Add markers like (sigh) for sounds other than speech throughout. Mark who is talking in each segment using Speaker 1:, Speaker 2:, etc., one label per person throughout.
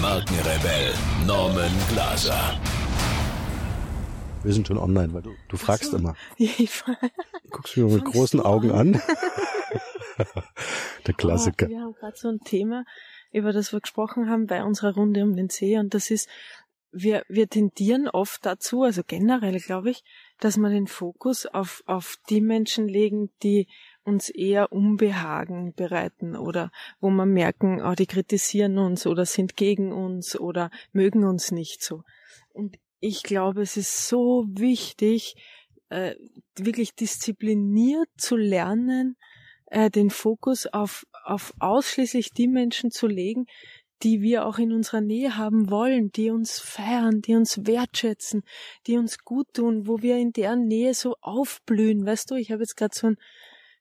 Speaker 1: Markenrebell Norman Glaser.
Speaker 2: Wir sind schon online, weil du, du fragst
Speaker 3: so.
Speaker 2: immer. (laughs)
Speaker 3: Ich fra-
Speaker 2: Guckst mich mit großen Augen
Speaker 3: an?
Speaker 2: an. (laughs) Der Klassiker.
Speaker 3: Oh, wir haben gerade so ein Thema, über das wir gesprochen haben bei unserer Runde um den See und das ist, wir, wir tendieren oft dazu, also generell glaube ich, dass wir den Fokus auf, auf die Menschen legen, die uns eher Unbehagen bereiten oder wo wir merken, oh, die kritisieren uns oder sind gegen uns oder mögen uns nicht so. Und ich glaube, es ist so wichtig, äh, wirklich diszipliniert zu lernen, äh, den Fokus auf, auf ausschließlich die Menschen zu legen, die wir auch in unserer Nähe haben wollen, die uns feiern, die uns wertschätzen, die uns gut tun, wo wir in deren Nähe so aufblühen. Weißt du, ich habe jetzt gerade so, ein,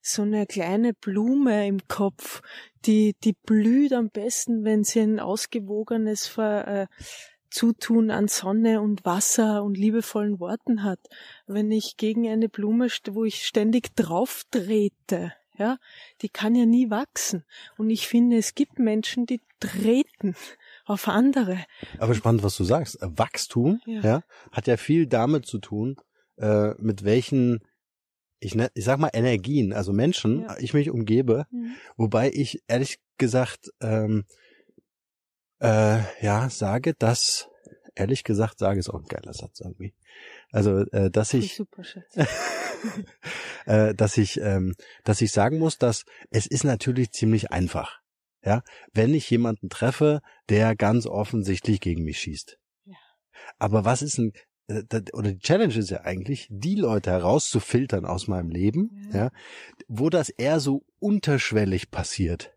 Speaker 3: so eine kleine Blume im Kopf, die, die blüht am besten, wenn sie ein ausgewogenes Ver, äh, Zutun an Sonne und Wasser und liebevollen Worten hat. Wenn ich gegen eine Blume, wo ich ständig drauf trete, ja, die kann ja nie wachsen. Und ich finde, es gibt Menschen, die treten auf andere.
Speaker 2: Aber spannend, was du sagst. Wachstum, ja.
Speaker 3: Ja.
Speaker 2: hat ja viel damit zu tun, äh, mit welchen, ich, ne, ich sag mal Energien, also Menschen,
Speaker 3: Ja.
Speaker 2: ich mich umgebe, wobei ich ehrlich gesagt, ähm, äh, ja, sage, dass, ehrlich gesagt, sage ist auch ein geiler Satz irgendwie. Also, äh, dass
Speaker 3: Voll
Speaker 2: ich,
Speaker 3: Super, (laughs)
Speaker 2: äh, dass ich, ähm, dass ich sagen muss, dass es ist natürlich ziemlich einfach. Ja, wenn ich jemanden treffe, der ganz offensichtlich gegen mich schießt. Aber was ist ein, oder die Challenge ist ja eigentlich, die Leute herauszufiltern aus meinem Leben, ja,
Speaker 3: Ja.
Speaker 2: wo das eher so unterschwellig passiert.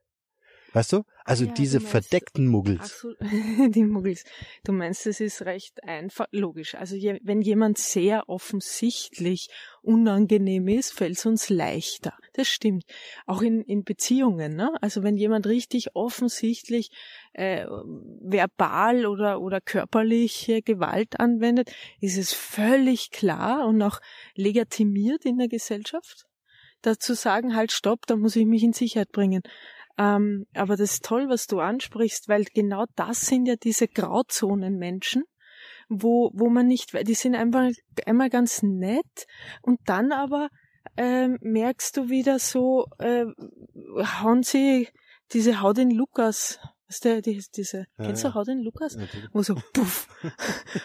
Speaker 2: Weißt du? Also
Speaker 3: Ja, du
Speaker 2: diese
Speaker 3: meinst-
Speaker 2: verdeckten Muggels.
Speaker 3: so, (laughs) die Muggels. Du meinst, es ist recht einfach, logisch. Also je, wenn jemand sehr offensichtlich unangenehm ist, fällt es uns leichter. Das stimmt. Auch in, in Beziehungen. Ne? Also wenn jemand richtig offensichtlich äh, verbal oder, oder körperliche Gewalt anwendet, ist es völlig klar und auch legitimiert in der Gesellschaft. Dazu sagen, halt, stopp, da muss ich mich in Sicherheit bringen. Ähm, aber das ist toll, was du ansprichst, weil genau das sind ja diese Grauzonenmenschen, wo, wo man nicht, die sind einfach einmal ganz nett und dann aber ähm, merkst du wieder so, äh, hauen sie diese Hau den Lukas, was der, die, diese,
Speaker 2: Ja,
Speaker 3: kennst
Speaker 2: ja.
Speaker 3: du Hau den Lukas?
Speaker 2: Natürlich.
Speaker 3: wo so puff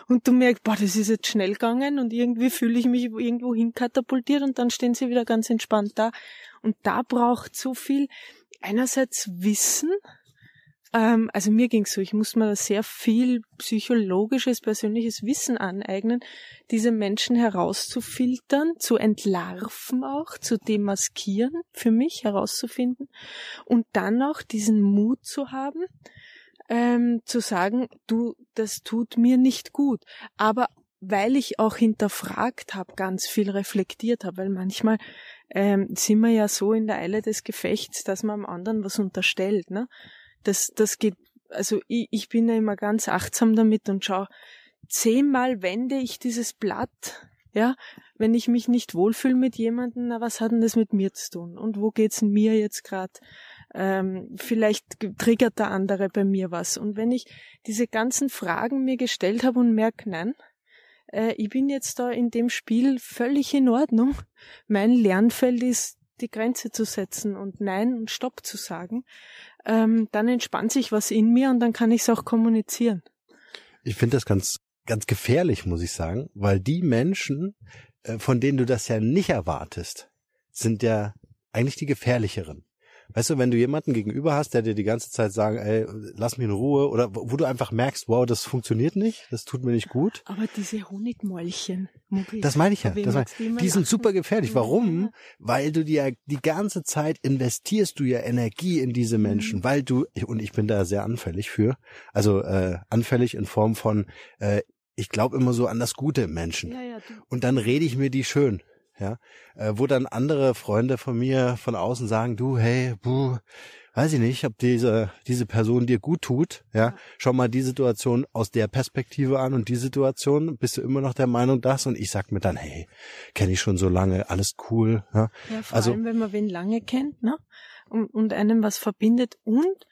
Speaker 3: und du merkst, boah, das ist jetzt schnell gegangen und irgendwie fühle ich mich irgendwo hin katapultiert und dann stehen sie wieder ganz entspannt da und da braucht so viel einerseits Wissen, ähm, also mir ging's so, ich muss mir sehr viel psychologisches, persönliches Wissen aneignen, diese Menschen herauszufiltern, zu entlarven auch, zu demaskieren, für mich herauszufinden und dann auch diesen Mut zu haben, ähm, zu sagen, du, das tut mir nicht gut. Aber weil ich auch hinterfragt habe, ganz viel reflektiert habe, weil manchmal ähm, sind wir ja so in der Eile des Gefechts, dass man am anderen was unterstellt. Ne? Das, das geht, also ich, ich bin ja immer ganz achtsam damit und schau, zehnmal wende ich dieses Blatt, ja, wenn ich mich nicht wohlfühle mit jemandem, na was hat denn das mit mir zu tun? Und wo geht's denn mir jetzt gerade? Ähm, vielleicht ge- triggert der andere bei mir was. Und wenn ich diese ganzen Fragen mir gestellt habe und merke, nein, äh, ich bin jetzt da in dem Spiel völlig in Ordnung. Mein Lernfeld ist, die Grenze zu setzen und Nein und Stopp zu sagen. Ähm, dann entspannt sich was in mir und dann kann ich es auch kommunizieren.
Speaker 2: Ich finde das ganz, ganz gefährlich, muss ich sagen, weil die Menschen, äh, von denen du das ja nicht erwartest, sind ja eigentlich die gefährlicheren. Weißt du, wenn du jemanden gegenüber hast, der dir die ganze Zeit sagt, ey, lass mich in Ruhe, oder wo wo du einfach merkst, wow, das funktioniert nicht, das tut mir nicht gut.
Speaker 3: Aber diese Honigmäulchen,
Speaker 2: Das meine ich ja. Das
Speaker 3: du immer
Speaker 2: die sind super gefährlich. Warum? Weil du dir die ganze Zeit investierst du ja Energie in diese Menschen, weil du, und ich bin da sehr anfällig für, also äh, anfällig in Form von, äh, ich glaube immer so an das Gute im Menschen.
Speaker 3: Ja, ja.
Speaker 2: Und dann rede ich mir die schön. Ja, äh, wo dann andere Freunde von mir von außen sagen, du, hey, buh, weiß ich nicht, ob diese, diese Person dir gut tut, ja, schau mal die Situation aus der Perspektive an und die Situation, bist du immer noch der Meinung das und ich sag mir dann, hey, kenne ich schon so lange, alles cool, ja.
Speaker 3: Ja, vor
Speaker 2: Also-
Speaker 3: allem, wenn man wen lange kennt, ne? Und, und einem was verbindet und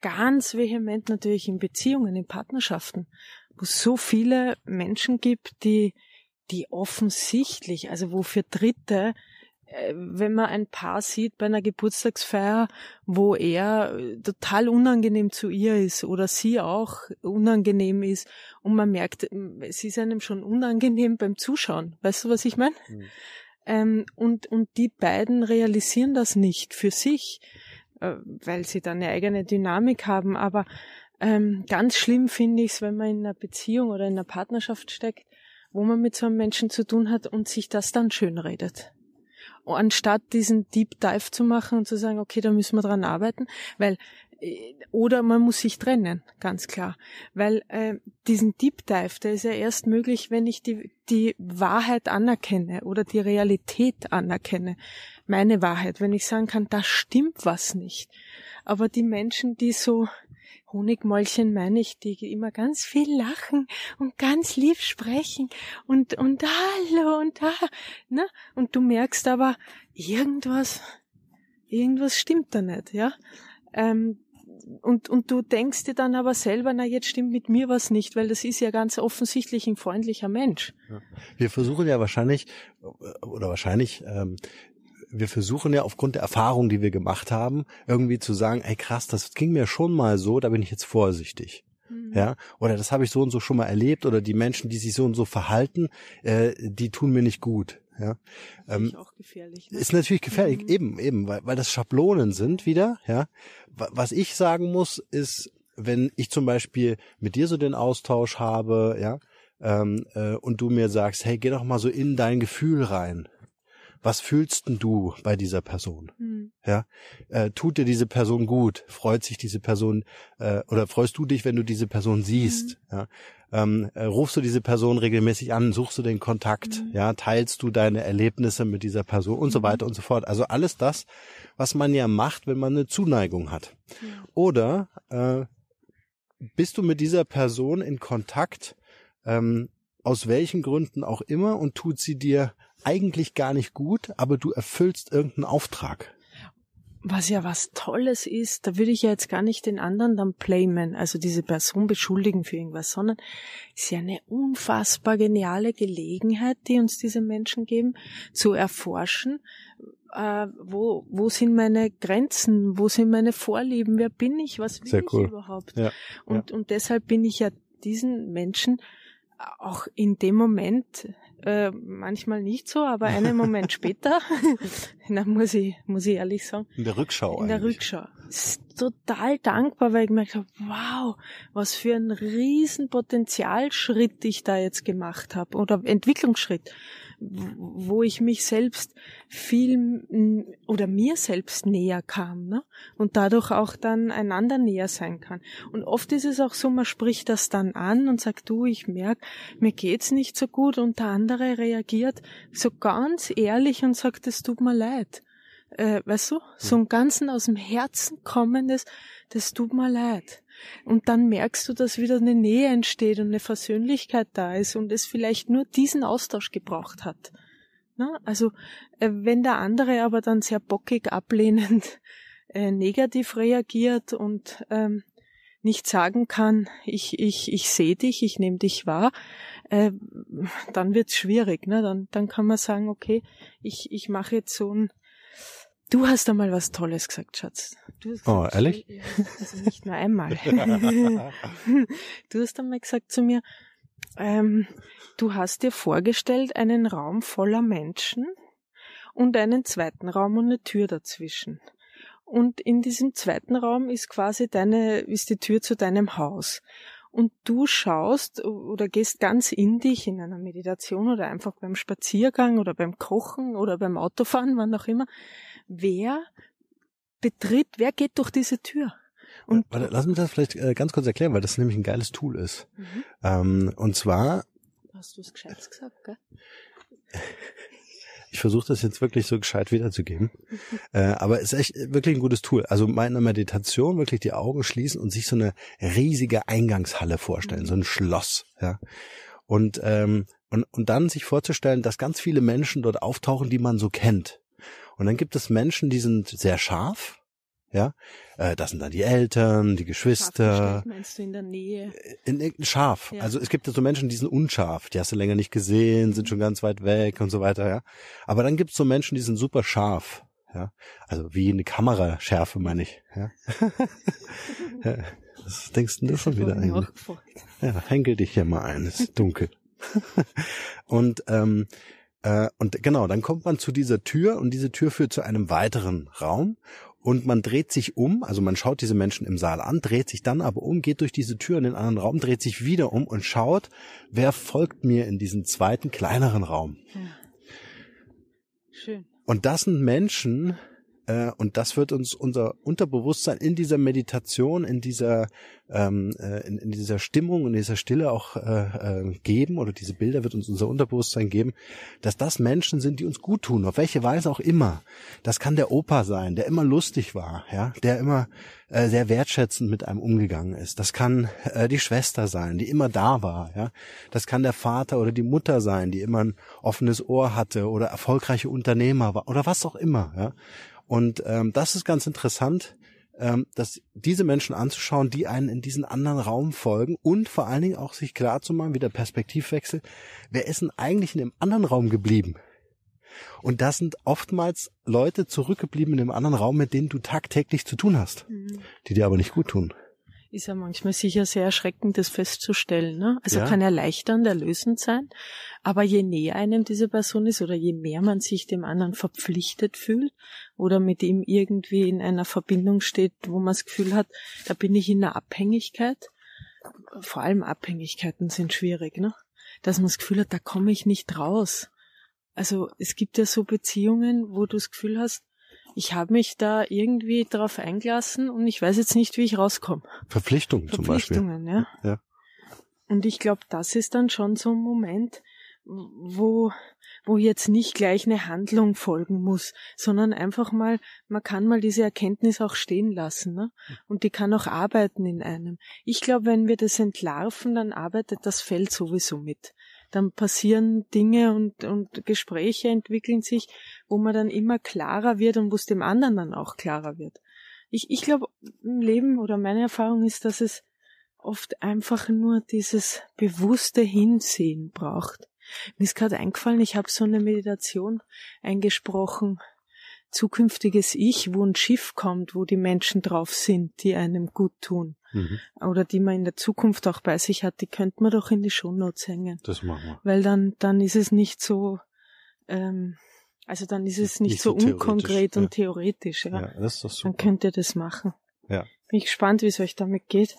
Speaker 3: ganz vehement natürlich in Beziehungen, in Partnerschaften, wo es so viele Menschen gibt, die, die offensichtlich, also wo für Dritte, äh, wenn man ein Paar sieht bei einer Geburtstagsfeier, wo er äh, total unangenehm zu ihr ist oder sie auch unangenehm ist und man merkt, ähm, es ist einem schon unangenehm beim Zuschauen. Weißt du, was ich meine? Ähm, und, und die beiden realisieren das nicht für sich, äh, weil sie dann eine eigene Dynamik haben. Aber ähm, ganz schlimm finde ich es, wenn man in einer Beziehung oder in einer Partnerschaft steckt, wo man mit so einem Menschen zu tun hat und sich das dann schön redet. Anstatt diesen Deep Dive zu machen und zu sagen, okay, da müssen wir dran arbeiten, weil äh, oder man muss sich trennen, ganz klar. Weil äh, diesen Deep Dive, der ist ja erst möglich, wenn ich die, die Wahrheit anerkenne oder die Realität anerkenne. Meine Wahrheit, wenn ich sagen kann, da stimmt was nicht. Aber die Menschen, die so Honigmäulchen meine ich, die immer ganz viel lachen und ganz lieb sprechen und, und hallo und da, ne? Und du merkst aber, irgendwas, irgendwas stimmt da nicht, ja? Ähm, und, und du denkst dir dann aber selber, na jetzt stimmt mit mir was nicht, weil das ist ja ganz offensichtlich ein freundlicher Mensch.
Speaker 2: Wir versuchen ja wahrscheinlich, oder wahrscheinlich, ähm, wir versuchen ja aufgrund der Erfahrung, die wir gemacht haben, irgendwie zu sagen, ey krass, das ging mir schon mal so, da bin ich jetzt vorsichtig. Ja, oder das habe ich so und so schon mal erlebt, oder die Menschen, die sich so und so verhalten, äh, die tun mir nicht gut. Ja, ähm,
Speaker 3: ist auch gefährlich. Ne?
Speaker 2: ist natürlich gefährlich,
Speaker 3: Mhm.
Speaker 2: eben, eben, weil, weil das Schablonen sind wieder, ja. Wa- Was ich sagen muss, ist, wenn ich zum Beispiel mit dir so den Austausch habe, ja, ähm, äh, und du mir sagst, hey, geh doch mal so in dein Gefühl rein. Was fühlst denn du bei dieser Person?
Speaker 3: Hm.
Speaker 2: Ja, äh, tut dir diese Person gut? Freut sich diese Person äh, oder freust du dich, wenn du diese Person siehst? Ja, ähm, äh, rufst du diese Person regelmäßig an? Suchst du den Kontakt?
Speaker 3: Mhm.
Speaker 2: Ja, teilst du deine Erlebnisse mit dieser Person und so weiter und so fort? Also alles das, was man ja macht, wenn man eine Zuneigung hat. Oder äh, bist du mit dieser Person in Kontakt, ähm, aus welchen Gründen auch immer, und tut sie dir eigentlich gar nicht gut, aber du erfüllst irgendeinen Auftrag.
Speaker 3: Was ja was Tolles ist, da würde ich ja jetzt gar nicht den anderen dann blamen, also diese Person beschuldigen für irgendwas, sondern ist ja eine unfassbar geniale Gelegenheit, die uns diese Menschen geben, zu erforschen, äh, wo, wo sind meine Grenzen, wo sind meine Vorlieben, wer bin ich, was will
Speaker 2: Sehr
Speaker 3: ich
Speaker 2: cool.
Speaker 3: überhaupt?
Speaker 2: Ja,
Speaker 3: Und, und deshalb bin ich ja diesen Menschen auch in dem Moment, äh, manchmal nicht so, aber einen Moment (laughs) später, (laughs) na, muss ich, muss ich ehrlich sagen,
Speaker 2: In der Rückschau
Speaker 3: in der
Speaker 2: eigentlich.
Speaker 3: Rückschau. Ist total dankbar, weil ich gemerkt habe, wow, was für ein riesen Potenzialschritt ich da jetzt gemacht habe oder Entwicklungsschritt, wo ich mich selbst viel oder mir selbst näher kam ne? und dadurch auch dann einander näher sein kann. Und oft ist es auch so, man spricht das dann an und sagt, du, ich merke, mir geht's nicht so gut und der andere reagiert so ganz ehrlich und sagt, es tut mir leid äh, weißt du, so ein ganzen aus dem Herzen kommendes, das tut mir leid. Und dann merkst du, dass wieder eine Nähe entsteht und eine Versöhnlichkeit da ist und es vielleicht nur diesen Austausch gebraucht hat. Na, also äh, wenn der andere aber dann sehr bockig, ablehnend, (laughs) äh, negativ reagiert und ähm, nicht sagen kann, ich, ich, ich sehe dich, ich nehme dich wahr, äh, dann wird's schwierig. Ne? Dann, dann kann man sagen, okay, ich, ich mache jetzt so ein Du hast einmal was Tolles gesagt, Schatz. Du hast
Speaker 2: Oh,
Speaker 3: gesagt,
Speaker 2: ehrlich?
Speaker 3: Ja, (laughs) Also nicht nur einmal. (laughs) (laughs) du hast einmal gesagt zu mir, ähm, du hast dir vorgestellt einen Raum voller Menschen und einen zweiten Raum und eine Tür dazwischen. Und in diesem zweiten Raum ist quasi deine, ist die Tür zu deinem Haus. Und du schaust oder gehst ganz in dich in einer Meditation oder einfach beim Spaziergang oder beim Kochen oder beim Autofahren, wann auch immer. Wer betritt, wer geht durch diese Tür? Und
Speaker 2: Warte, lass mich das vielleicht äh, ganz kurz erklären, weil das nämlich ein geiles Tool ist.
Speaker 3: Mhm.
Speaker 2: Ähm, und zwar,
Speaker 3: hast du es gescheit gesagt, gell? (laughs)
Speaker 2: ich versuche das jetzt wirklich so gescheit wiederzugeben, äh, aber es ist echt wirklich ein gutes Tool. Also meine Meditation wirklich die Augen schließen und sich so eine riesige Eingangshalle vorstellen, so ein Schloss, ja. Und, ähm, und, und dann sich vorzustellen, dass ganz viele Menschen dort auftauchen, die man so kennt. Und dann gibt es Menschen, die sind sehr scharf, ja. Äh, das sind dann die Eltern, die Geschwister,
Speaker 3: Scharfgestellt meinst du in der Nähe?
Speaker 2: in irgendein Scharf.
Speaker 3: Ja.
Speaker 2: Also es gibt ja so Menschen, die sind unscharf, die hast du länger nicht gesehen, sind schon ganz weit weg und so weiter, ja. Aber dann gibt's so Menschen, die sind super scharf, ja. Also wie eine Kameraschärfe, meine ich, ja. (laughs) Was denkst denn du schon wieder eigentlich? Ja, henkel dich hier mal ein, es ist dunkel. (laughs) und ähm, äh, und genau, dann kommt man zu dieser Tür und diese Tür führt zu einem weiteren Raum und man dreht sich um, also man schaut diese Menschen im Saal an, dreht sich dann aber um, geht durch diese Tür in den anderen Raum, dreht sich wieder um und schaut, wer folgt mir in diesen zweiten kleineren Raum.
Speaker 3: Ja. Schön.
Speaker 2: Und das sind Menschen, äh, und das wird uns unser Unterbewusstsein in dieser Meditation, in dieser, ähm, äh, in, in dieser Stimmung, in dieser Stille auch äh, äh, geben, oder diese Bilder wird uns unser Unterbewusstsein geben, dass das Menschen sind, die uns gut tun, auf welche Weise auch immer. Das kann der Opa sein, der immer lustig war, ja, der immer äh, sehr wertschätzend mit einem umgegangen ist. Das kann äh, die Schwester sein, die immer da war, ja. Das kann der Vater oder die Mutter sein, die immer ein offenes Ohr hatte oder erfolgreiche Unternehmer war oder was auch immer, ja. Und ähm, das ist ganz interessant, ähm, dass diese Menschen anzuschauen, die einen in diesen anderen Raum folgen und vor allen Dingen auch sich klar zu machen, wieder Perspektivwechsel, wer ist denn eigentlich in dem anderen Raum geblieben? Und das sind oftmals Leute zurückgeblieben in dem anderen Raum, mit denen du tagtäglich zu tun hast,
Speaker 3: Mhm.
Speaker 2: die dir aber nicht gut tun.
Speaker 3: Ist ja manchmal sicher sehr erschreckend, das festzustellen. Ne? Also
Speaker 2: Ja.
Speaker 3: kann erleichternd, erlösend sein. Aber je näher einem diese Person ist oder je mehr man sich dem anderen verpflichtet fühlt oder mit ihm irgendwie in einer Verbindung steht, wo man das Gefühl hat, da bin ich in einer Abhängigkeit. Vor allem Abhängigkeiten sind schwierig, ne? Dass man das Gefühl hat, da komme ich nicht raus. Also es gibt ja so Beziehungen, wo du das Gefühl hast, ich habe mich da irgendwie drauf eingelassen und ich weiß jetzt nicht, wie ich rauskomme.
Speaker 2: Verpflichtung zum Beispiel.
Speaker 3: Verpflichtungen, ja.
Speaker 2: Ja.
Speaker 3: Und ich glaube, das ist dann schon so ein Moment, wo, wo jetzt nicht gleich eine Handlung folgen muss, sondern einfach mal, man kann mal diese Erkenntnis auch stehen lassen, ne? Und die kann auch arbeiten in einem. Ich glaube, wenn wir das entlarven, dann arbeitet das Feld sowieso mit. Dann passieren Dinge und, und Gespräche entwickeln sich, wo man dann immer klarer wird und wo es dem anderen dann auch klarer wird. Ich, ich glaube, im Leben oder meine Erfahrung ist, dass es oft einfach nur dieses bewusste Hinsehen braucht. Mir ist gerade eingefallen, ich habe so eine Meditation eingesprochen, zukünftiges Ich, wo ein Schiff kommt, wo die Menschen drauf sind, die einem gut tun
Speaker 2: Mhm.
Speaker 3: oder die man in der Zukunft auch bei sich hat, die könnte man doch in die Shownotes hängen.
Speaker 2: Das machen wir.
Speaker 3: Weil dann, dann ist es nicht so, ähm, also dann ist es nicht,
Speaker 2: Nicht
Speaker 3: so,
Speaker 2: so
Speaker 3: unkonkret
Speaker 2: ja.
Speaker 3: und theoretisch, ja.
Speaker 2: Ja, das ist doch
Speaker 3: Dann
Speaker 2: super.
Speaker 3: könnt ihr das machen.
Speaker 2: Ja.
Speaker 3: Bin ich gespannt, wie es euch damit geht.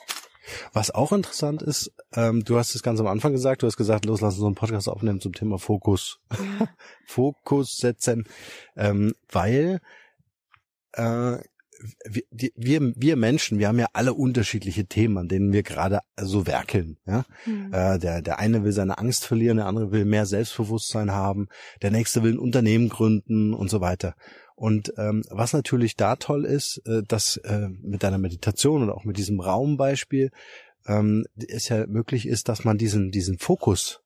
Speaker 2: Was auch interessant ist, ähm, du hast es ganz am Anfang gesagt, du hast gesagt, los, lass uns so einen Podcast aufnehmen zum Thema Fokus. (laughs) Fokus setzen, ähm, weil äh, wir, die, wir, wir Menschen, wir haben ja alle unterschiedliche Themen, an denen wir gerade so werkeln. Ja?
Speaker 3: Mhm.
Speaker 2: Äh, der, der eine will seine Angst verlieren, der andere will mehr Selbstbewusstsein haben, der nächste will ein Unternehmen gründen und so weiter. Und ähm, was natürlich da toll ist, äh, dass äh, mit deiner Meditation oder auch mit diesem Raumbeispiel ähm, es ja möglich ist, dass man diesen diesen Fokus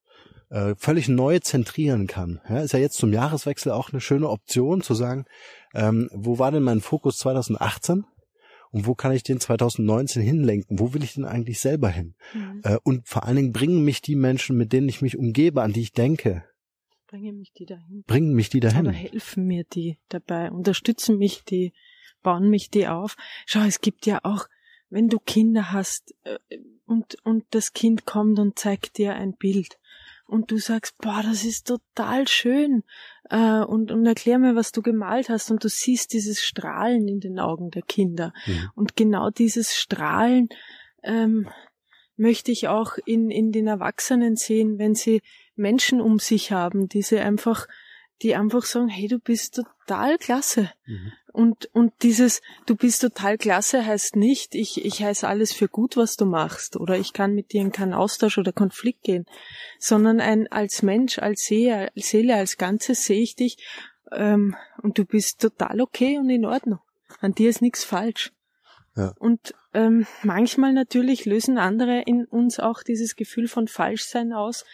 Speaker 2: äh, völlig neu zentrieren kann. Ja, ist ja jetzt zum Jahreswechsel auch eine schöne Option zu sagen, ähm, wo war denn mein Fokus 2018 und wo kann ich den 2019 hinlenken? Wo will ich denn eigentlich selber hin?
Speaker 3: Mhm.
Speaker 2: Äh, und vor allen Dingen bringen mich die Menschen, mit denen ich mich umgebe, an die ich denke,
Speaker 3: Bringe mich die dahin.
Speaker 2: bringen mich die dahin.
Speaker 3: Aber helfen mir die dabei, unterstützen mich die, bauen mich die auf. Schau, es gibt ja auch, wenn du Kinder hast äh, und, und das Kind kommt und zeigt dir ein Bild und du sagst, boah, das ist total schön äh, und, und erklär mir, was du gemalt hast und du siehst dieses Strahlen in den Augen der Kinder.
Speaker 2: Mhm.
Speaker 3: Und genau dieses Strahlen ähm, möchte ich auch in, in den Erwachsenen sehen, wenn sie Menschen um sich haben, die sie einfach, die einfach sagen, hey, du bist total klasse.
Speaker 2: Mhm.
Speaker 3: Und, und dieses, du bist total klasse, heißt nicht, ich, ich heiße alles für gut, was du machst, oder ich kann mit dir in keinen Austausch oder Konflikt gehen, sondern ein, als Mensch, als Seele, als, Seele, als Ganzes sehe ich dich, ähm, und du bist total okay und in Ordnung. An dir ist nichts falsch. Und ähm, manchmal natürlich lösen andere in uns auch dieses Gefühl von Falschsein aus.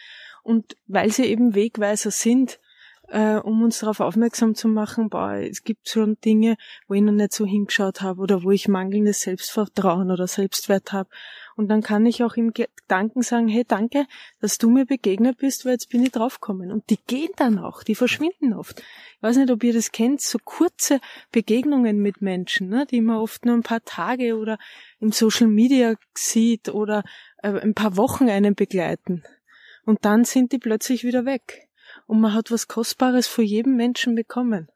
Speaker 3: Und weil sie eben Wegweiser sind, äh, um uns darauf aufmerksam zu machen, boah, es gibt schon Dinge, wo ich noch nicht so hingeschaut habe oder wo ich mangelndes Selbstvertrauen oder Selbstwert habe. Und dann kann ich auch im Gedanken sagen, hey, danke, dass du mir begegnet bist, weil jetzt bin ich draufgekommen. Und die gehen dann auch, die verschwinden oft. Ich weiß nicht, ob ihr das kennt, so kurze Begegnungen mit Menschen, ne, die man oft nur ein paar Tage oder im Social Media sieht oder äh, ein paar Wochen einen begleiten. Und dann sind die plötzlich wieder weg und man hat was Kostbares vor jedem Menschen bekommen.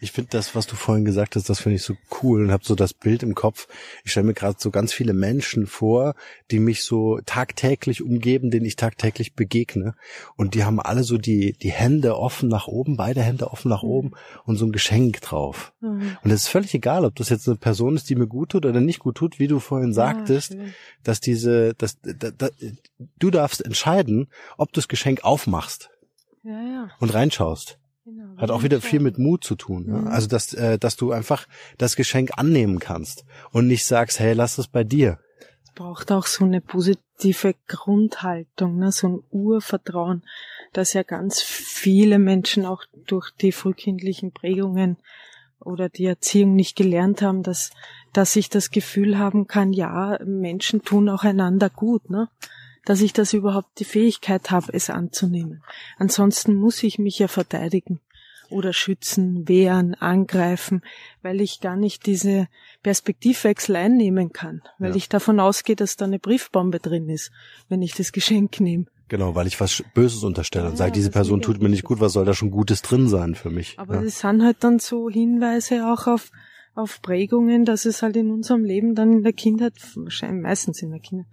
Speaker 2: Ich finde das, was du vorhin gesagt hast, das finde ich so cool und habe so das Bild im Kopf. Ich stelle mir gerade so ganz viele Menschen vor, die mich so tagtäglich umgeben, denen ich tagtäglich begegne. Und die haben alle so die, die Hände offen nach oben, beide Hände offen nach mhm. oben und so ein Geschenk drauf. Mhm. Und es ist völlig egal, ob das jetzt eine Person ist, die mir gut tut oder nicht gut tut, wie du vorhin sagtest, ja, dass diese, dass, da, da, du darfst entscheiden, ob du das Geschenk aufmachst
Speaker 3: ja, ja.
Speaker 2: und reinschaust. Genau, Hat auch wieder viel mit Mut zu tun. Ne? Mhm. Also dass, äh, dass du einfach das Geschenk annehmen kannst und nicht sagst, hey, lass es bei dir.
Speaker 3: Es braucht auch so eine positive Grundhaltung, ne? so ein Urvertrauen, dass ja ganz viele Menschen auch durch die frühkindlichen Prägungen oder die Erziehung nicht gelernt haben, dass, dass ich das Gefühl haben kann, ja, Menschen tun auch einander gut, ne? Dass ich das überhaupt die Fähigkeit habe, es anzunehmen. Ansonsten muss ich mich ja verteidigen oder schützen, wehren, angreifen, weil ich gar nicht diese Perspektivwechsel einnehmen kann, weil ja. ich davon ausgehe, dass da eine Briefbombe drin ist, wenn ich das Geschenk nehme.
Speaker 2: Genau, weil ich was Böses unterstelle ja, und sage, diese Person tut mir nicht gut, was soll da schon Gutes drin sein für mich?
Speaker 3: Aber ja. das sind halt dann so Hinweise auch auf, auf Prägungen, dass es halt in unserem Leben dann in der Kindheit, wahrscheinlich meistens in der Kindheit,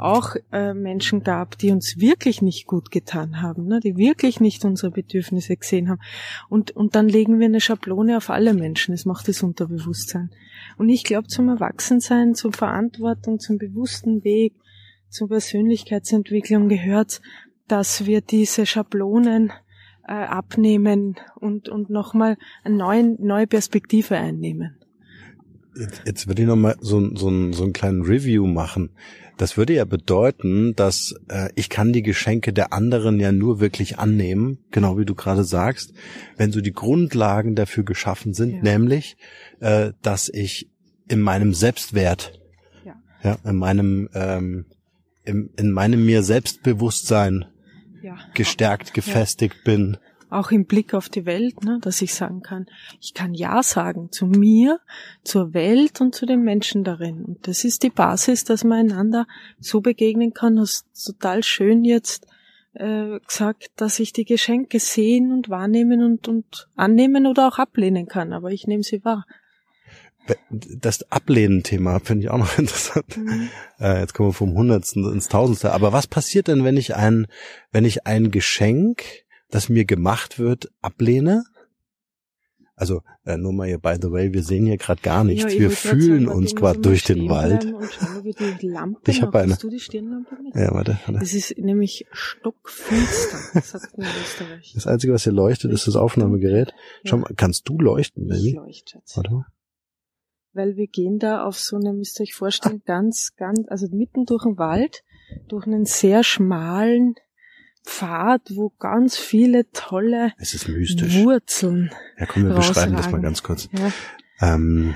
Speaker 3: auch äh, Menschen gab, die uns wirklich nicht gut getan haben, ne, die wirklich nicht unsere Bedürfnisse gesehen haben. Und, und dann legen wir eine Schablone auf alle Menschen. Es macht das Unterbewusstsein. Und ich glaube, zum Erwachsensein, zur Verantwortung, zum bewussten Weg, zur Persönlichkeitsentwicklung gehört, dass wir diese Schablonen äh, abnehmen und, und nochmal eine neue, neue Perspektive einnehmen.
Speaker 2: Jetzt, jetzt würde ich nochmal so, so, so einen kleinen Review machen. Das würde ja bedeuten, dass äh, ich kann die Geschenke der anderen ja nur wirklich annehmen, genau wie du gerade sagst, wenn so die Grundlagen dafür geschaffen sind, ja. nämlich, äh, dass ich in meinem Selbstwert, ja, ja in meinem ähm, in, in meinem mir Selbstbewusstsein ja. gestärkt, (laughs) gefestigt bin
Speaker 3: auch im Blick auf die Welt, ne, dass ich sagen kann, ich kann Ja sagen zu mir, zur Welt und zu den Menschen darin. Und das ist die Basis, dass man einander so begegnen kann. Das ist total schön jetzt äh, gesagt, dass ich die Geschenke sehen und wahrnehmen und, und annehmen oder auch ablehnen kann. Aber ich nehme sie wahr.
Speaker 2: Das Ablehnen-Thema finde ich auch noch (laughs) interessant. Mhm. Äh, jetzt kommen wir vom Hundertsten ins Tausendste. Aber was passiert denn, wenn ich ein, wenn ich ein Geschenk das mir gemacht wird, ablehne. Also äh, nur mal hier, by the way, wir sehen hier gerade gar nichts. Ja, wir fühlen sagen, uns gerade durch den Wald. ich habe eine.
Speaker 3: Hast du die Stirnlampe mit?
Speaker 2: Ja, warte, warte.
Speaker 3: Es ist nämlich stockfinster, sagt man (laughs) in Österreich.
Speaker 2: Das Einzige, was hier leuchtet, ist das Aufnahmegerät. Schau mal, kannst du leuchten, Baby?
Speaker 3: Ich leuchte. Warte mal. Weil wir gehen da auf so eine, müsst ihr euch vorstellen, ganz, ganz, also mitten durch den Wald, durch einen sehr schmalen Pfad, wo ganz viele tolle
Speaker 2: es ist mystisch.
Speaker 3: Wurzeln.
Speaker 2: Ja, komm, wir beschreiben das mal ganz kurz. Ja. Ähm,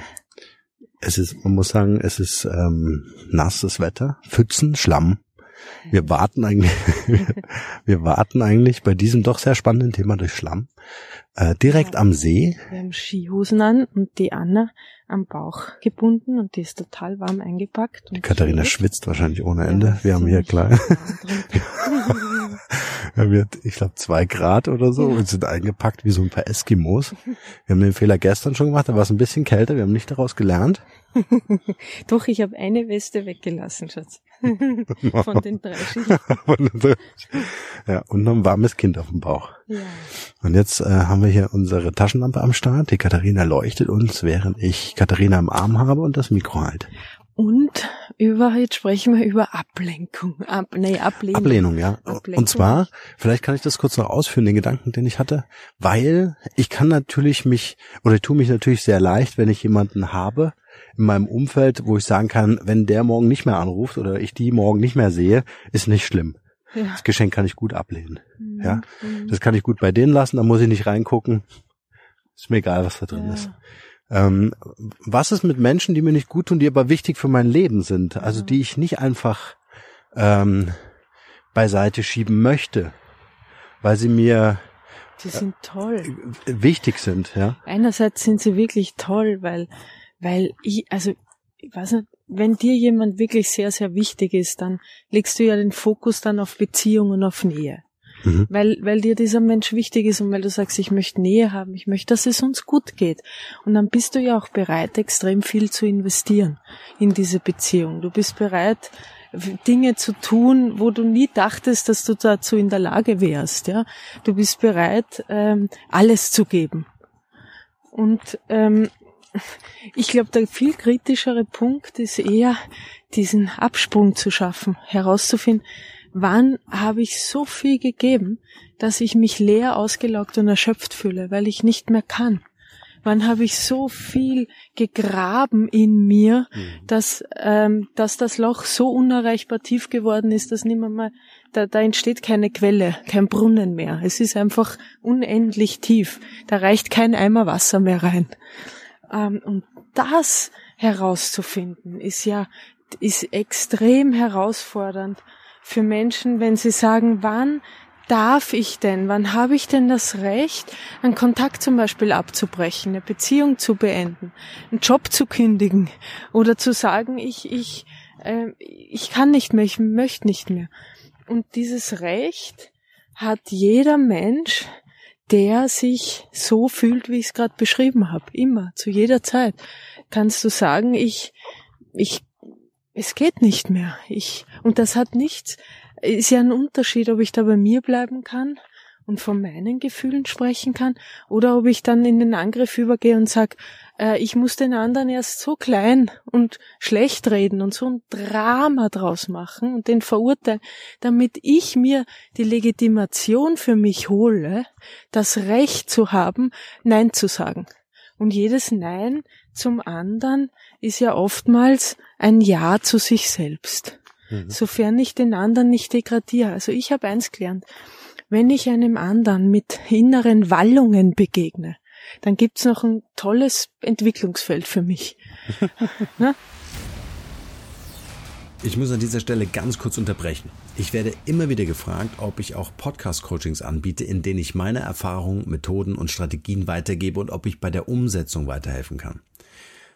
Speaker 2: es ist, man muss sagen, es ist ähm, nasses Wetter, Pfützen, Schlamm. Wir warten eigentlich, (laughs) wir warten eigentlich bei diesem doch sehr spannenden Thema durch Schlamm. Äh, direkt ja, am See.
Speaker 3: Wir haben Skihosen an und die Anna am Bauch gebunden und die ist total warm eingepackt.
Speaker 2: die Katharina schwitzt wahrscheinlich ohne Ende. Ja, wir haben hier klar. (laughs) Wir haben jetzt, ich glaube, zwei Grad oder so und sind eingepackt wie so ein paar Eskimos. Wir haben den Fehler gestern schon gemacht, da war es ein bisschen kälter, wir haben nicht daraus gelernt. (laughs)
Speaker 3: Doch, ich habe eine Weste weggelassen, Schatz. (laughs) (laughs) Von den drei Schichten.
Speaker 2: ja, und noch ein warmes Kind auf dem Bauch.
Speaker 3: Ja.
Speaker 2: Und jetzt äh, haben wir hier unsere Taschenlampe am Start. Die Katharina leuchtet uns, während ich Katharina am Arm habe und das Mikro halt.
Speaker 3: Und über, jetzt sprechen wir über Ablenkung. Ab, nee, Ablehnung.
Speaker 2: Ablehnung, ja.
Speaker 3: Ablenkung.
Speaker 2: Und zwar, vielleicht kann ich das kurz noch ausführen, den Gedanken, den ich hatte, weil ich kann natürlich mich, oder ich tue mich natürlich sehr leicht, wenn ich jemanden habe in meinem Umfeld, wo ich sagen kann, wenn der morgen nicht mehr anruft oder ich die morgen nicht mehr sehe, ist nicht schlimm.
Speaker 3: Ja.
Speaker 2: Das Geschenk kann ich gut ablehnen.
Speaker 3: Mhm.
Speaker 2: Ja, das kann ich gut bei denen lassen, da muss ich nicht reingucken. Ist mir egal, was da drin
Speaker 3: Ja.
Speaker 2: ist. Ähm, was ist mit Menschen, die mir nicht gut tun, die aber wichtig für mein Leben sind? Also die ich nicht einfach ähm, beiseite schieben möchte, weil sie mir
Speaker 3: Die sind toll.
Speaker 2: äh, wichtig sind, ja.
Speaker 3: Einerseits sind sie wirklich toll, weil, weil ich, also, ich weiß nicht, wenn dir jemand wirklich sehr, sehr wichtig ist, dann legst du ja den Fokus dann auf Beziehung und auf Nähe.
Speaker 2: Mhm.
Speaker 3: Weil, weil dir dieser Mensch wichtig ist und weil du sagst, ich möchte Nähe haben, ich möchte, dass es uns gut geht. Und dann bist du ja auch bereit, extrem viel zu investieren in diese Beziehung. Du bist bereit, Dinge zu tun, wo du nie dachtest, dass du dazu in der Lage wärst. Ja, du bist bereit, ähm, alles zu geben. Und ähm, ich glaube, der viel kritischere Punkt ist eher, diesen Absprung zu schaffen, herauszufinden, wann habe ich so viel gegeben, dass ich mich leer, ausgelaugt und erschöpft fühle, weil ich nicht mehr kann. Wann habe ich so viel gegraben in mir, dass, ähm, dass das Loch so unerreichbar tief geworden ist, dass nimmer mal, da, da entsteht keine Quelle, kein Brunnen mehr. Es ist einfach unendlich tief. Da reicht kein Eimer Wasser mehr rein. Ähm, und das herauszufinden, ist ja, ist extrem herausfordernd für Menschen, wenn sie sagen, wann darf ich denn, wann habe ich denn das Recht, einen Kontakt zum Beispiel abzubrechen, eine Beziehung zu beenden, einen Job zu kündigen oder zu sagen, ich, ich, äh, ich kann nicht mehr, ich möchte nicht mehr. Und dieses Recht hat jeder Mensch, der sich so fühlt, wie ich es gerade beschrieben habe, immer, zu jeder Zeit, kannst du sagen, ich, ich, es geht nicht mehr. Ich, und das hat nichts, ist ja ein Unterschied, ob ich da bei mir bleiben kann und von meinen Gefühlen sprechen kann oder ob ich dann in den Angriff übergehe und sag, äh, ich muss den anderen erst so klein und schlecht reden und so ein Drama draus machen und den verurteilen, damit ich mir die Legitimation für mich hole, das Recht zu haben, Nein zu sagen. Und jedes Nein zum anderen ist ja oftmals ein Ja zu sich selbst. Sofern ich den anderen nicht degradiere. Also ich habe eins gelernt. Wenn ich einem anderen mit inneren Wallungen begegne, dann gibt's noch ein tolles Entwicklungsfeld für mich. (laughs) Ne?
Speaker 1: Ich muss an dieser Stelle ganz kurz unterbrechen. Ich werde immer wieder gefragt, ob ich auch Podcast-Coachings anbiete, in denen ich meine Erfahrungen, Methoden und Strategien weitergebe und ob ich bei der Umsetzung weiterhelfen kann.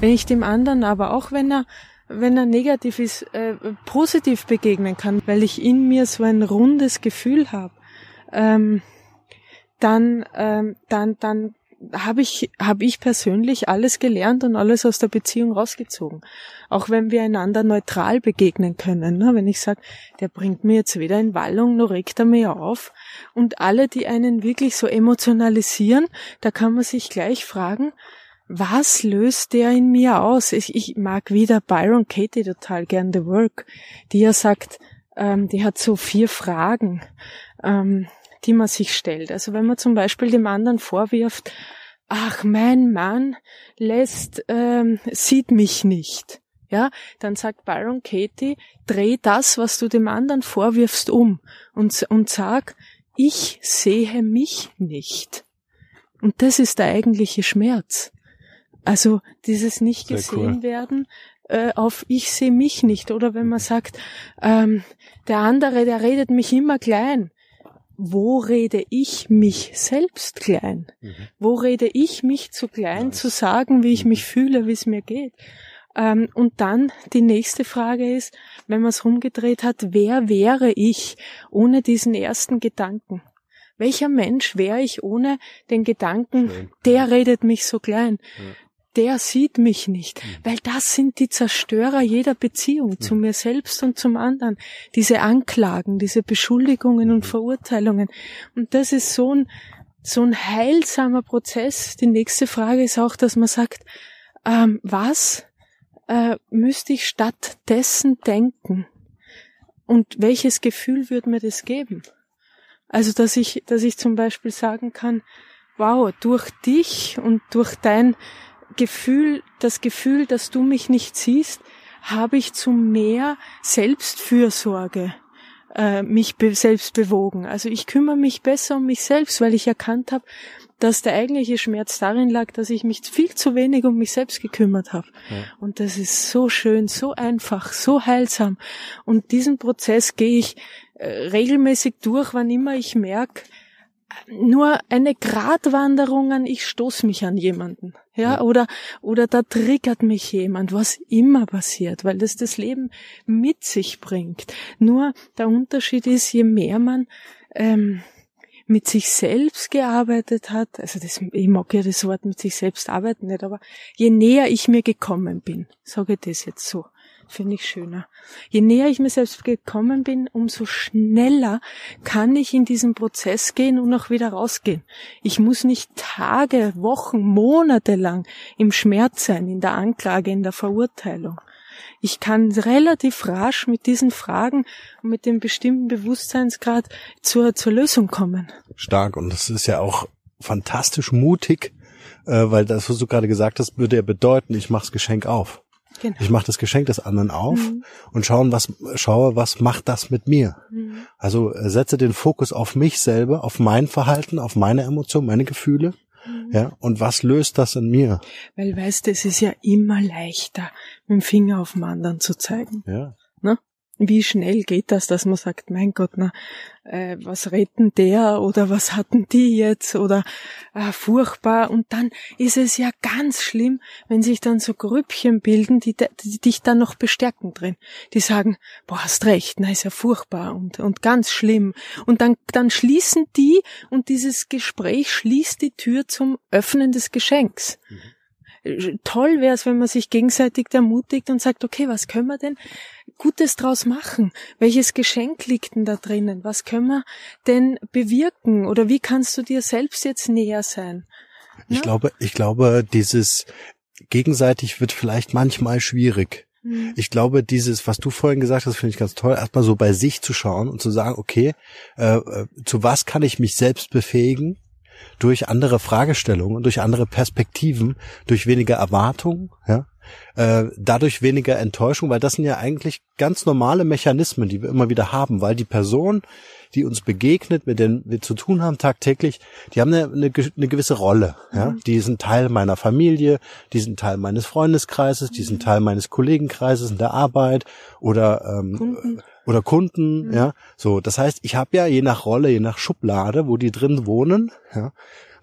Speaker 3: Wenn ich dem anderen aber auch wenn er wenn er negativ ist, äh, positiv begegnen kann, weil ich in mir so ein rundes Gefühl habe, ähm, dann, ähm, dann, dann habe ich, habe ich persönlich alles gelernt und alles aus der Beziehung rausgezogen. Auch wenn wir einander neutral begegnen können. Ne? Wenn ich sage, der bringt mir jetzt weder in Wallung, noch regt er mir auf. Und alle, die einen wirklich so emotionalisieren, da kann man sich gleich fragen, was löst der in mir aus? Ich, ich mag wieder Byron Katie total gern The Work, die ja sagt, ähm, die hat so vier Fragen, ähm, die man sich stellt. Also wenn man zum Beispiel dem anderen vorwirft, ach, mein Mann lässt, ähm, sieht mich nicht. Ja, dann sagt Byron Katie, dreh das, was du dem anderen vorwirfst, um und, und sag, ich sehe mich nicht. Und das ist der eigentliche Schmerz. Also dieses nicht Sehr gesehen cool. werden äh, auf ich sehe mich nicht. Oder wenn man sagt, ähm, der andere, der redet mich immer klein. Wo rede ich mich selbst klein? Mhm. Wo rede ich mich zu klein, nice. zu sagen, wie ich mich fühle, wie es mir geht? Ähm, und dann die nächste Frage ist, wenn man es rumgedreht hat, wer wäre ich ohne diesen ersten Gedanken? Welcher Mensch wäre ich ohne den Gedanken, Schön. der redet mich so klein? Ja. Der sieht mich nicht, mhm. weil das sind die Zerstörer jeder Beziehung mhm. zu mir selbst und zum anderen. Diese Anklagen, diese Beschuldigungen und mhm. Verurteilungen. Und das ist so ein, so ein heilsamer Prozess. Die nächste Frage ist auch, dass man sagt, ähm, was äh, müsste ich stattdessen denken? Und welches Gefühl würde mir das geben? Also, dass ich, dass ich zum Beispiel sagen kann, wow, durch dich und durch dein Gefühl, das Gefühl, dass du mich nicht siehst, habe ich zu mehr Selbstfürsorge äh, mich be selbst bewogen. Also ich kümmere mich besser um mich selbst, weil ich erkannt habe, dass der eigentliche Schmerz darin lag, dass ich mich viel zu wenig um mich selbst gekümmert habe. Ja. Und das ist so schön, so einfach, so heilsam. Und diesen Prozess gehe ich äh, regelmäßig durch, wann immer ich merke, nur eine Gratwanderung an ich stoß mich an jemanden, ja, ja, oder oder da triggert mich jemand, was immer passiert, weil das das Leben mit sich bringt. Nur der Unterschied ist, je mehr man ähm, mit sich selbst gearbeitet hat, also das, ich mag ja das Wort mit sich selbst arbeiten nicht, aber je näher ich mir gekommen bin, sage ich das jetzt so, finde ich schöner. Je näher ich mir selbst gekommen bin, umso schneller kann ich in diesen Prozess gehen und auch wieder rausgehen. Ich muss nicht Tage, Wochen, Monate lang im Schmerz sein, in der Anklage, in der Verurteilung. Ich kann relativ rasch mit diesen Fragen und mit dem bestimmten Bewusstseinsgrad zur, zur Lösung kommen.
Speaker 2: Stark. Und das ist ja auch fantastisch mutig, äh, weil das, was du gerade gesagt hast, würde ja bedeuten, ich mach's Geschenk auf. Genau. Ich mache das Geschenk des anderen auf mhm. und schauen, was, schaue, was macht das mit mir. Mhm. Also äh, setze den Fokus auf mich selber, auf mein Verhalten, auf meine Emotionen, meine Gefühle. Mhm. Ja, und was löst das in mir?
Speaker 3: Weil weißt du, es ist ja immer leichter, mit dem Finger auf den anderen zu zeigen. Ja. Ne? Wie schnell geht das, dass man sagt, mein Gott, na, äh, was retten der oder was hatten die jetzt oder äh, furchtbar. Und dann ist es ja ganz schlimm, wenn sich dann so Grüppchen bilden, die, die dich dann noch bestärken drin. Die sagen, boah, hast recht, na, ist ja furchtbar und, und ganz schlimm. Und dann, dann schließen die und dieses Gespräch schließt die Tür zum Öffnen des Geschenks. Mhm toll wäre es, wenn man sich gegenseitig ermutigt und sagt, okay, was können wir denn Gutes draus machen? Welches Geschenk liegt denn da drinnen? Was können wir denn bewirken? Oder wie kannst du dir selbst jetzt näher sein?
Speaker 2: Ich glaube, ich glaube, dieses gegenseitig wird vielleicht manchmal schwierig. Hm. Ich glaube, dieses, was du vorhin gesagt hast, finde ich ganz toll, erstmal so bei sich zu schauen und zu sagen, okay, äh, äh zu was kann ich mich selbst befähigen? durch andere Fragestellungen, durch andere Perspektiven, durch weniger Erwartungen, ja, äh, dadurch weniger Enttäuschung, weil das sind ja eigentlich ganz normale Mechanismen, die wir immer wieder haben, weil die Person, die uns begegnet, mit denen wir zu tun haben tagtäglich, die haben eine, eine, eine gewisse Rolle. Ja? Mhm. Die sind Teil meiner Familie, die sind Teil meines Freundeskreises, die sind Teil meines Kollegenkreises in der Arbeit oder ähm, Kunden. oder Kunden. Mhm. Ja, so. Das heißt, ich habe ja je nach Rolle, je nach Schublade, wo die drin wohnen, ja,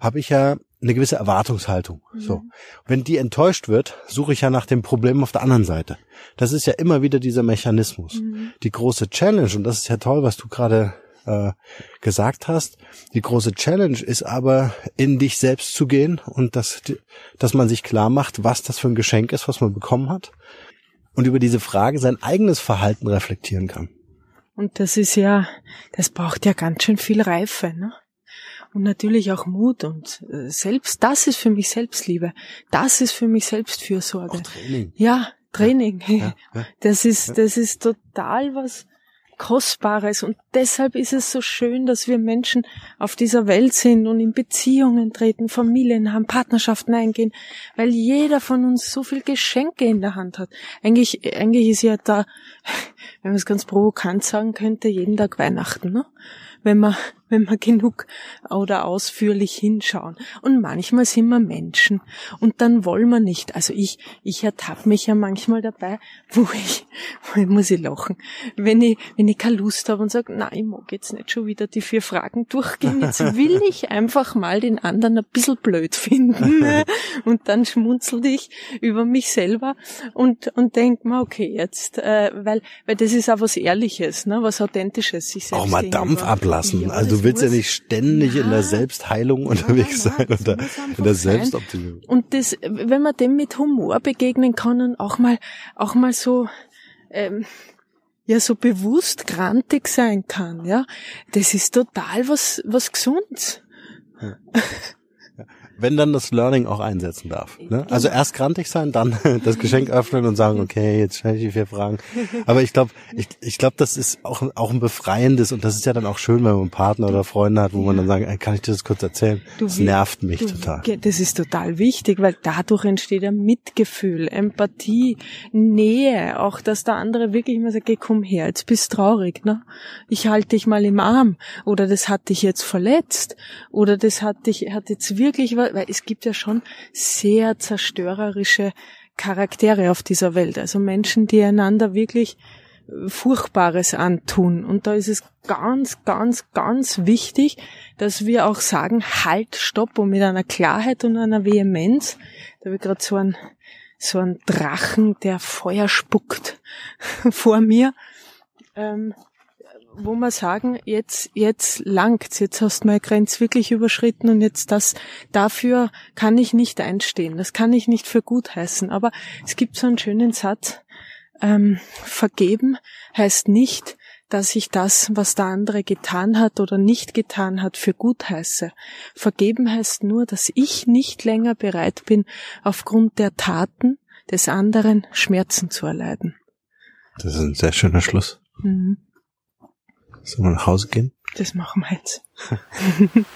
Speaker 2: habe ich ja eine gewisse Erwartungshaltung. Mhm. So. Wenn die enttäuscht wird, suche ich ja nach dem Problem auf der anderen Seite. Das ist ja immer wieder dieser Mechanismus. Mhm. Die große Challenge, und das ist ja toll, was du gerade äh, gesagt hast. Die große Challenge ist aber, in dich selbst zu gehen und dass, dass man sich klar macht, was das für ein Geschenk ist, was man bekommen hat und über diese Frage sein eigenes Verhalten reflektieren kann.
Speaker 3: Und das ist ja, das braucht ja ganz schön viel Reife, ne? Und natürlich auch Mut und äh, selbst, das ist für mich Selbstliebe. Das ist für mich Selbstfürsorge.
Speaker 2: Auch Training.
Speaker 3: Ja, Training.
Speaker 2: Ja, ja. (laughs)
Speaker 3: Das ist, das ist total was Kostbares und deshalb ist es so schön, dass wir Menschen auf dieser Welt sind und in Beziehungen treten, Familien haben, Partnerschaften eingehen, weil jeder von uns so viel Geschenke in der Hand hat. Eigentlich, eigentlich ist ja da, (laughs) wenn man es ganz provokant sagen könnte, jeden Tag Weihnachten, ne? Wenn man wenn wir genug oder ausführlich hinschauen. Und manchmal sind wir Menschen und dann wollen wir nicht. Also ich, ich ertappe mich ja manchmal dabei, wo ich, wo ich muss ich lachen, wenn ich, wenn ich keine Lust habe und sage, nein, ich mag jetzt nicht schon wieder die vier Fragen durchgehen, jetzt will ich einfach mal den anderen ein bisschen blöd finden. Ne? (laughs) Und dann schmunzel ich über mich selber und, und denk mir, okay, jetzt, äh, weil, weil das ist auch was Ehrliches, ne? was Authentisches. Sich selbst
Speaker 2: Auch mal Dampf ablassen.
Speaker 3: Ja,
Speaker 2: also du willst ja nicht ständig in der
Speaker 3: Ja.
Speaker 2: Selbstheilung unterwegs
Speaker 3: nein,
Speaker 2: sein oder in der
Speaker 3: sein.
Speaker 2: Selbstoptimierung.
Speaker 3: Und das, wenn man dem mit Humor begegnen kann und auch mal, auch mal so, ähm, ja, so bewusst grantig sein kann, ja, das ist total was, was Gesundes. (laughs)
Speaker 2: Wenn dann das Learning auch einsetzen darf. Ne? Also erst grantig sein, dann (laughs) das Geschenk öffnen und sagen, okay, jetzt stelle ich die vier Fragen. Aber ich glaube, ich, ich glaube, das ist auch, auch ein befreiendes und das ist ja dann auch schön, wenn man einen Partner oder Freunde hat, wo man dann sagt, ey, kann ich dir das kurz erzählen?
Speaker 3: Du
Speaker 2: Das nervt mich
Speaker 3: Du,
Speaker 2: total.
Speaker 3: Das ist total wichtig, weil dadurch entsteht ja Mitgefühl, Empathie, Nähe, auch dass der andere wirklich mal sagt, geh, komm her, jetzt bist traurig, ne? Ich halte dich mal im Arm oder das hat dich jetzt verletzt oder das hat dich hat jetzt wirklich was, weil es gibt ja schon sehr zerstörerische Charaktere auf dieser Welt, also Menschen, die einander wirklich äh, Furchtbares antun. Und da ist es ganz, ganz, ganz wichtig, dass wir auch sagen, halt, stopp, und mit einer Klarheit und einer Vehemenz. Da habe ich gerade so einen, so einen Drachen, der Feuer spuckt (laughs) vor mir. Ähm, wo wir sagen, jetzt, jetzt langt's, jetzt hast du meine Grenze wirklich überschritten und jetzt das, dafür kann ich nicht einstehen, das kann ich nicht für gut heißen. Aber es gibt so einen schönen Satz, ähm, vergeben heißt nicht, dass ich das, was der andere getan hat oder nicht getan hat, für gut heiße. Vergeben heißt nur, dass ich nicht länger bereit bin, aufgrund der Taten des anderen Schmerzen zu erleiden.
Speaker 2: Das ist ein sehr schöner Schluss.
Speaker 3: Mhm.
Speaker 2: Sollen wir nach Hause gehen?
Speaker 3: Das machen wir jetzt. (laughs)